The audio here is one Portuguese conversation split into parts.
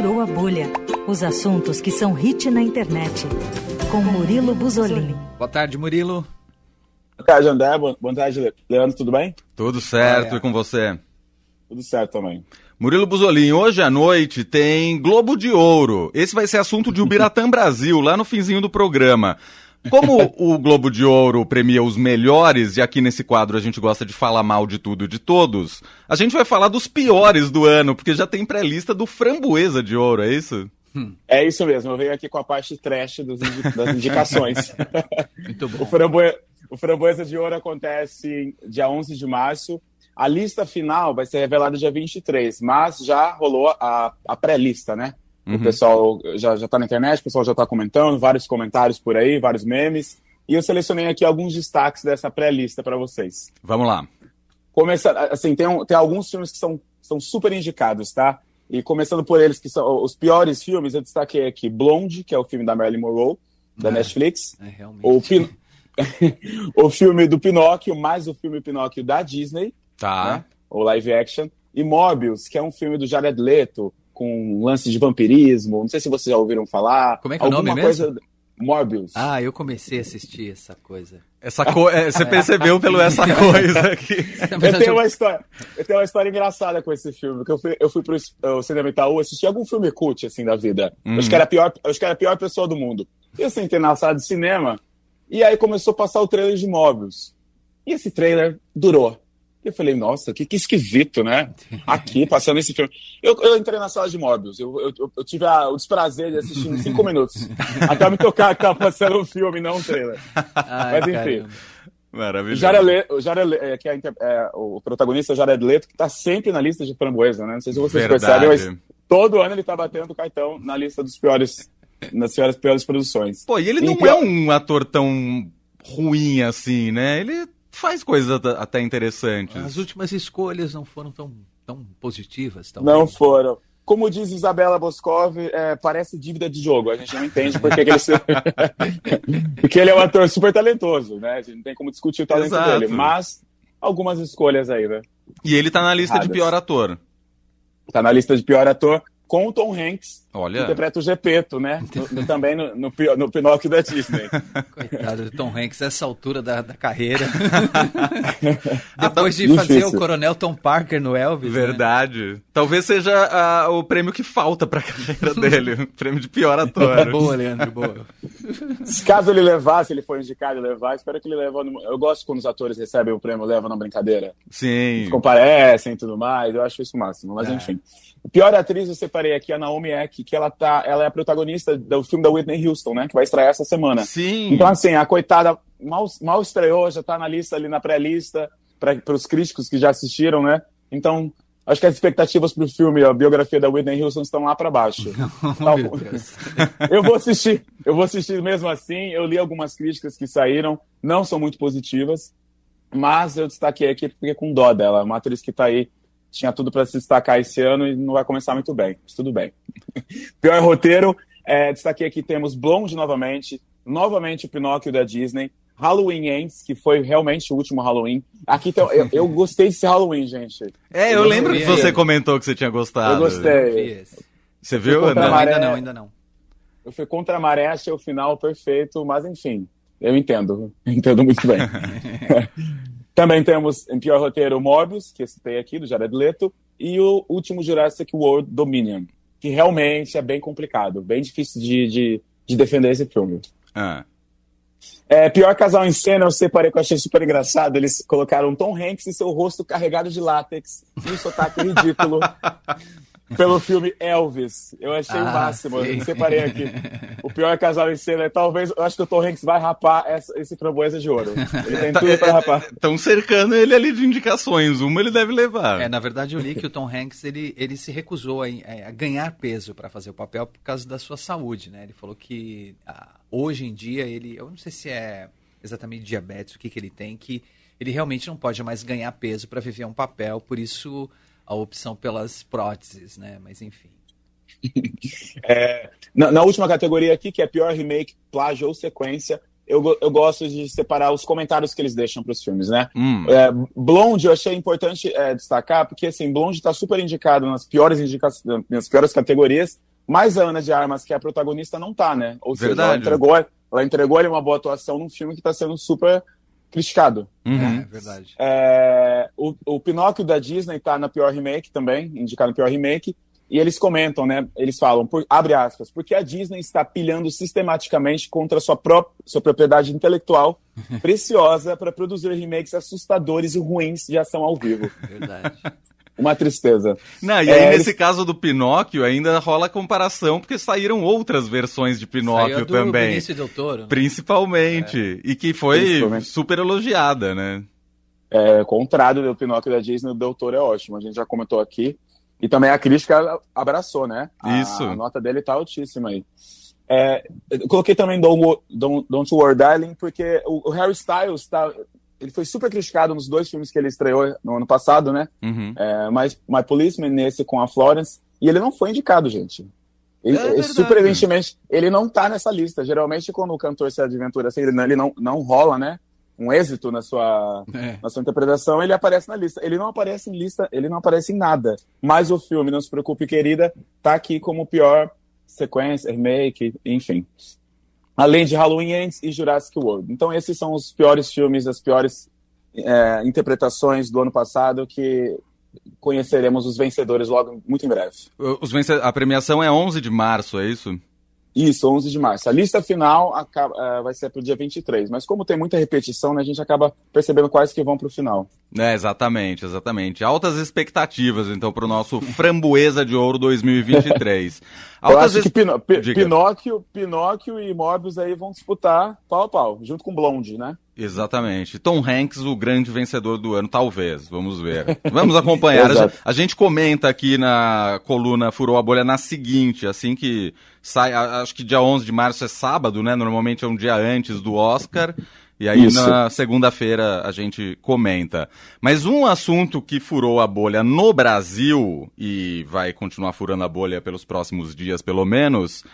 Estourou a Bolha. Os assuntos que são hit na internet. Com Murilo Buzolin. Boa tarde, Murilo. Boa tarde, André. Boa tarde, Leandro. Tudo bem? Tudo certo. É. E com você? Tudo certo também. Murilo Buzolin, hoje à noite tem Globo de Ouro. Esse vai ser assunto de Ubiratã Brasil, lá no finzinho do programa. Como o Globo de Ouro premia os melhores, e aqui nesse quadro a gente gosta de falar mal de tudo e de todos, a gente vai falar dos piores do ano, porque já tem pré-lista do Framboesa de Ouro, é isso? É isso mesmo, eu venho aqui com a parte trash dos indi das indicações. Muito bom. o, Framboesa, o Framboesa de Ouro acontece dia 11 de março. A lista final vai ser revelada dia 23, mas já rolou a, a pré-lista, né? O pessoal já, já tá na internet, o pessoal já tá comentando, vários comentários por aí, vários memes. E eu selecionei aqui alguns destaques dessa pré-lista para vocês. Vamos lá. Começa, assim, tem, um, tem alguns filmes que são, são super indicados, tá? E começando por eles, que são os piores filmes, eu destaquei aqui Blonde, que é o filme da Marilyn Monroe, da É. Netflix. É, realmente. O, Pin... o filme do Pinóquio, mais o filme Pinóquio da Disney, Tá. né? o live action. E Morbius, que é um filme do Jared Leto, com um lance de vampirismo. Não sei se vocês já ouviram falar. Como é que é o nome coisa... Morbius. Ah, eu comecei a assistir essa coisa. Essa co... é, você percebeu pelo essa coisa aqui. Eu tenho, eu- uma história, eu tenho uma história engraçada com esse filme, porque eu fui, eu fui pro uh, cinema Itaú assistir algum filme cult, assim, da vida. Eu acho que era a pior, eu acho que era a pior pessoa do mundo. E eu sentei na sala de cinema, e aí começou a passar o trailer de Mobius. E esse trailer durou. E eu falei, nossa, que, que esquisito, né? Aqui, passando esse filme. Eu, eu entrei na sala de Mobius, eu, eu, eu- tive a- o desprazer de assistir em cinco minutos. Até me tocar que tava passando o filme, não o trailer. Ai, Mas enfim. caramba. Maravilhoso. Jared Leto, Jared Le- é, que é, é, o protagonista é Jared Leto, que tá sempre na lista de framboesa, né? Não sei se vocês Verdade. percebem, mas todo ano ele tá batendo o cartão na lista dos piores, nas piores, piores produções. Pô, e ele não Então- é um ator tão ruim assim, né? Ele faz coisas at- até interessantes. As últimas escolhas não foram tão, tão positivas. Tão Não foram. Como diz Isabela Boscov, é, parece dívida de jogo. A gente não entende porque que ele se... porque ele é um ator super talentoso, né? A gente não tem como discutir o talento Exato. dele. Mas algumas escolhas aí, né? E ele tá na lista de Erradas. pior ator. Tá na lista de pior ator com o Tom Hanks, que Olha. interpreta o Gepeto, né? No- no- também no, no, no Pinóquio da Disney. Coitado do Tom Hanks, essa altura da, da carreira. Depois de Difícil. fazer o Coronel Tom Parker no Elvis. né? Verdade. Talvez seja ah, o prêmio que falta pra carreira dele. o prêmio de pior ator. Boa, Leandro, boa. Caso ele levar, se ele for indicado e levar, espero que ele leve. no- Eu gosto quando os atores recebem o prêmio, levam na brincadeira. Sim. Comparecem e tudo mais, eu acho isso o máximo. Mas É. enfim. A pior atriz eu separei aqui, a Naomi Eck, que ela, tá, ela é a protagonista do filme da Whitney Houston, né? Que vai estrear essa semana. Sim. Então, assim, a coitada mal, mal estreou, já tá na lista ali na pré-lista, para os críticos que já assistiram, né? Então, acho que as expectativas pro filme, a biografia da Whitney Houston, estão lá para baixo. Oh, Deus. eu vou assistir, eu vou assistir mesmo assim. Eu li algumas críticas que saíram, não são muito positivas, mas eu destaquei aqui porque com dó dela, uma atriz que tá aí, tinha tudo para se destacar esse ano e não vai começar muito bem, mas tudo bem. Pior roteiro, é, destaquei aqui temos Blonde novamente, novamente o Pinóquio da Disney, Halloween Ends, que foi realmente o último Halloween. Aqui tem, eu, eu gostei desse Halloween, gente. É, eu Eu lembro que você comentou que você tinha gostado. Eu gostei. Você viu? Não, a ainda maré. não, ainda não. Eu fui contra a maré, achei o final perfeito, mas enfim, eu entendo. Entendo muito bem. Também temos em pior roteiro Morbius, que eu citei aqui, do Jared Leto, e o último Jurassic World Dominion, que realmente é bem complicado, bem difícil de, de, de defender esse filme. Ah. É, pior casal em cena, eu separei que eu achei super engraçado. Eles colocaram Tom Hanks e seu rosto carregado de látex e um sotaque ridículo pelo filme Elvis. Eu achei o Ah, máximo. sim. Eu separei aqui. O pior casal em cena é talvez. Eu acho que o Tom Hanks vai rapar essa, esse framboesa de ouro. Ele tem tudo pra rapar. Estão cercando ele ali de indicações. Uma ele deve levar. É, na verdade, eu li que o Tom Hanks ele, ele se recusou a, a ganhar peso para fazer o papel por causa da sua saúde, né? Ele falou que ah, hoje em dia ele, eu não sei se é exatamente diabetes, o que, que ele tem, que ele realmente não pode mais ganhar peso para viver um papel, por isso a opção pelas próteses, né? Mas enfim. Na, na última categoria aqui, que é pior remake, plágio ou sequência, eu, eu gosto de separar os comentários que eles deixam para os filmes, né? Hum. É, Blonde eu achei importante é, destacar, porque assim, Blonde está super indicado nas piores, indica nas piores categorias, Mas a Ana de Armas, que é a protagonista, não tá, né? Ou seja, ela Verdade. entregou, ela entregou ali uma boa atuação num filme que tá sendo super criticado. Uhum. É, verdade. É, o, o Pinóquio da Disney tá na pior remake também, indicado no pior remake, e eles comentam, né? Eles falam, por, abre aspas, porque a Disney está pilhando sistematicamente contra sua, pró sua propriedade intelectual preciosa para produzir remakes assustadores e ruins de ação ao vivo. Verdade. Uma tristeza. Não, e É, aí, eles- nesse caso do Pinóquio, ainda rola comparação, porque saíram outras versões de Pinóquio Saiu do também. Benício Del Toro, né? Principalmente. E que foi super elogiada, né? É, contrário do Pinóquio da Disney, o Doutor é ótimo. A gente já comentou aqui. E também a crítica abraçou, né? A, Isso. A nota dele tá altíssima aí. É, eu coloquei também Don't, Don't, Don't Worry Darling, porque o, o Harry Styles tá, ele foi super criticado nos dois filmes que ele estreou no ano passado, né? Uhum. É, My, My Policeman nesse com a Florence. E ele não foi indicado, gente. Ele, É verdade. surpreendentemente, ele não tá nessa lista. Geralmente, quando o cantor se aventura assim, ele, não- ele não, não rola, né? Um êxito na sua, É. na sua interpretação, ele aparece na lista. Ele não aparece em lista, ele não aparece em nada. Mas o filme, Não Se Preocupe, Querida, tá aqui como pior sequência, remake, enfim. Além de Halloween Ends e Jurassic World. Então, esses são os piores filmes, as piores é, interpretações do ano passado que conheceremos os vencedores logo, muito em breve. Os vence- A premiação é 11 de março, é isso? Isso, 11 de março. A lista final acaba- eh, vai ser para o dia 23, mas como tem muita repetição, né, a gente acaba percebendo quais que vão para o final. É, exatamente, exatamente. Altas expectativas, então, para o nosso Framboesa de Ouro 2023. Eu Altas acho que Pino- Diga. Pinóquio, Pinóquio e Morbius aí vão disputar pau a pau, junto com Blonde, né? Exatamente. Tom Hanks, o grande vencedor do ano, talvez. Vamos ver. Vamos acompanhar. a, gente, comenta aqui na coluna Furou a Bolha na seguinte, assim que sai, acho que dia 11 de março é sábado, né? Normalmente é um dia antes do Oscar. E aí Isso. na segunda-feira a gente comenta. Mas um assunto que furou a bolha no Brasil e vai continuar furando a bolha pelos próximos dias, pelo menos,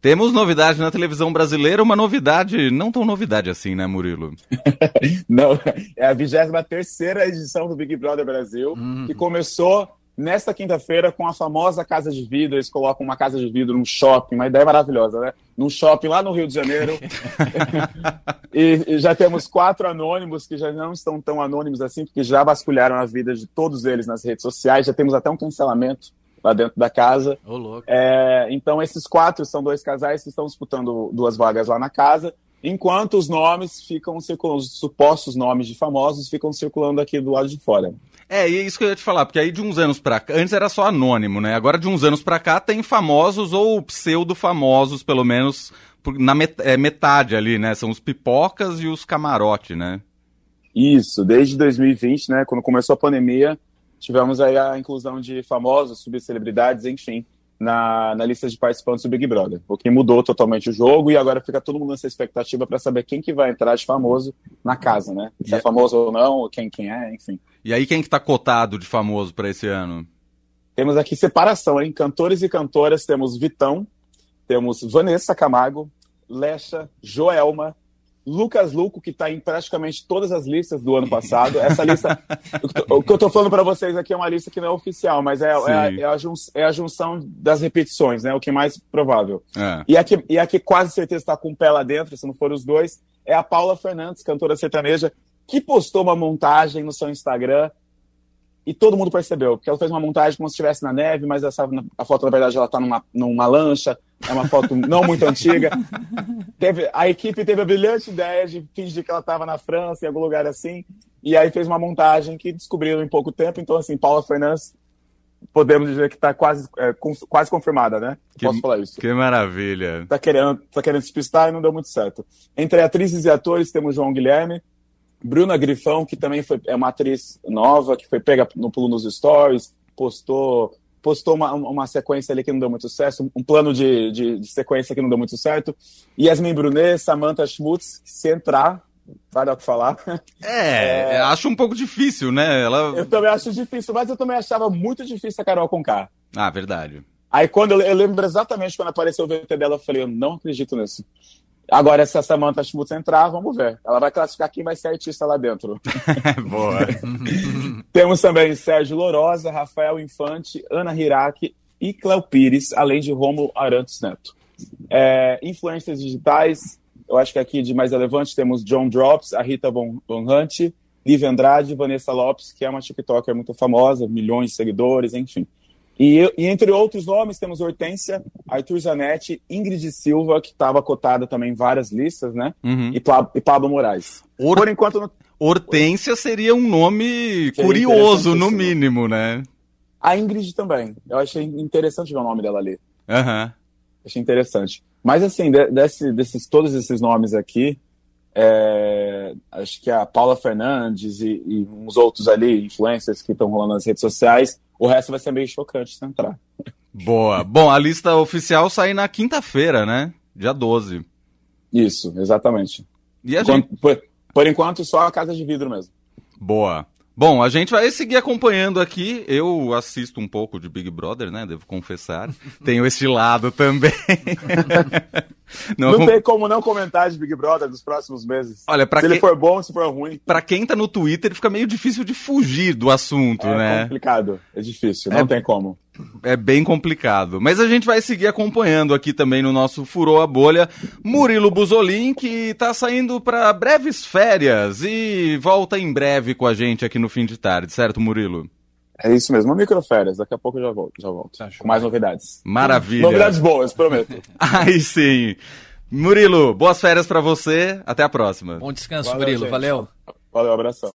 temos novidade na televisão brasileira, uma novidade, não tão novidade assim, né, Murilo? Não, é a 23 edição do Big Brother Brasil, Hum. que começou nesta quinta-feira com a famosa Casa de Vidro. Eles colocam uma casa de vidro num shopping, uma ideia maravilhosa, né? Num shopping lá no Rio de Janeiro. e, e já temos quatro anônimos que já não estão tão anônimos assim, porque já vasculharam a vida de todos eles nas redes sociais. Já temos até um cancelamento lá dentro da casa. Ô, louco. É, então, esses quatro são dois casais que estão disputando duas vagas lá na casa, enquanto os nomes ficam circulando, os supostos nomes de famosos ficam circulando aqui do lado de fora. É, e é isso que eu ia te falar, porque aí de uns anos pra cá, antes era só anônimo, né? Agora de uns anos pra cá tem famosos ou pseudo-famosos, pelo menos por- na met é, metade ali, né? São os pipocas e os camarote, né? Isso, desde 2020, né, quando começou a pandemia, tivemos aí a inclusão de famosos, subcelebridades, enfim, na, na lista de participantes do Big Brother, o que mudou totalmente o jogo e agora fica todo mundo nessa expectativa para saber quem que vai entrar de famoso na casa, né? Se é famoso ou não, quem quem é, enfim. E aí quem que tá cotado de famoso pra esse ano? Temos aqui separação, hein? Cantores e cantoras, temos Vitão, temos Vanessa Camargo, Lecha, Joelma, Lucas Luco, que está em praticamente todas as listas do ano passado. Essa lista, o que eu estou falando para vocês aqui é uma lista que não é oficial, mas é, é, a, é, a jun- é a junção das repetições, né? O que é mais provável. É. E a que, e a que quase certeza está com o pé lá dentro, se não for os dois, é a Paula Fernandes, cantora sertaneja, que postou uma montagem no seu Instagram e todo mundo percebeu, porque ela fez uma montagem como se estivesse na neve, mas essa, a foto, na verdade, ela está numa, numa lancha, é uma foto não muito antiga. Teve, a equipe teve a brilhante ideia de fingir que ela estava na França, em algum lugar assim, e aí fez uma montagem que descobriram em pouco tempo. Então, assim, Paula Fernandes, podemos dizer que está quase, é, com- quase confirmada, né? Que- Posso falar isso? Que maravilha. tá querendo, tá querendo despistar e não deu muito certo. Entre atrizes e atores temos João Guilherme, Bruna Grifão, que também foi, é uma atriz nova, que foi pega no pulo nos stories, postou postou uma, uma sequência ali que não deu muito certo, um plano de, de, de sequência que não deu muito certo. Yasmin Brunet, Samantha Schmutz, se entrar, vai dar o que falar. É, acho um pouco difícil, né? Ela... Eu também acho difícil, mas eu também achava muito difícil a Carol Conká. Ah, verdade. Aí quando eu, eu lembro exatamente quando apareceu o VT dela, eu falei, eu não acredito nisso. Agora, se a Samantha Schmutz entrar, vamos ver. Ela vai classificar quem vai ser artista lá dentro. Boa. Temos também Sérgio Lorosa, Rafael Infante, Ana Hiraki, e Cléo Pires, além de Romo Arantes Neto. É, influências digitais, eu acho que aqui de mais relevante temos John Drops, a Rita Von, Von Hunt, Liv Andrade, Vanessa Lopes, que é uma TikToker muito famosa, milhões de seguidores, enfim. E, e, entre outros nomes, temos Hortência, Arthur Zanetti, Ingrid Silva, que estava cotada também em várias listas, né? Uhum. E, e, Pablo Moraes. Or... Por enquanto. No... Hortência seria um nome seria curioso, no mínimo, né? A Ingrid também. Eu achei interessante ver o nome dela ali. Aham. Uhum. Achei interessante. Mas, assim, desse, desses, todos esses nomes aqui, é, acho que a Paula Fernandes e, e, uns outros ali, influencers que estão rolando nas redes sociais, o resto vai ser meio chocante se entrar. Boa. Bom, a lista oficial sai na quinta-feira, né? Dia 12. Isso, exatamente. E a gente... por, por enquanto, só a Casa de Vidro mesmo. Boa. Bom, a gente vai seguir acompanhando aqui. Eu assisto um pouco de Big Brother, né? Devo confessar. Tenho esse lado também. não, não tem como não comentar de Big Brother nos próximos meses. Olha, se ele for bom, se for ruim. Para quem tá no Twitter, fica meio difícil de fugir do assunto, é né? É complicado, é difícil, não é... tem como é bem complicado. Mas a gente vai seguir acompanhando aqui também no nosso Furou a Bolha Murilo Buzolin, que está saindo para breves férias e volta em breve com a gente aqui no fim de tarde, certo, Murilo? É isso mesmo, uma microférias. Daqui a pouco eu já volto, já volto. Tá com mais novidades. Maravilha. Novidades boas, prometo. Aí sim. Murilo, boas férias para você. Até a próxima. Bom descanso, valeu, Murilo. Gente. Valeu. Valeu, abração.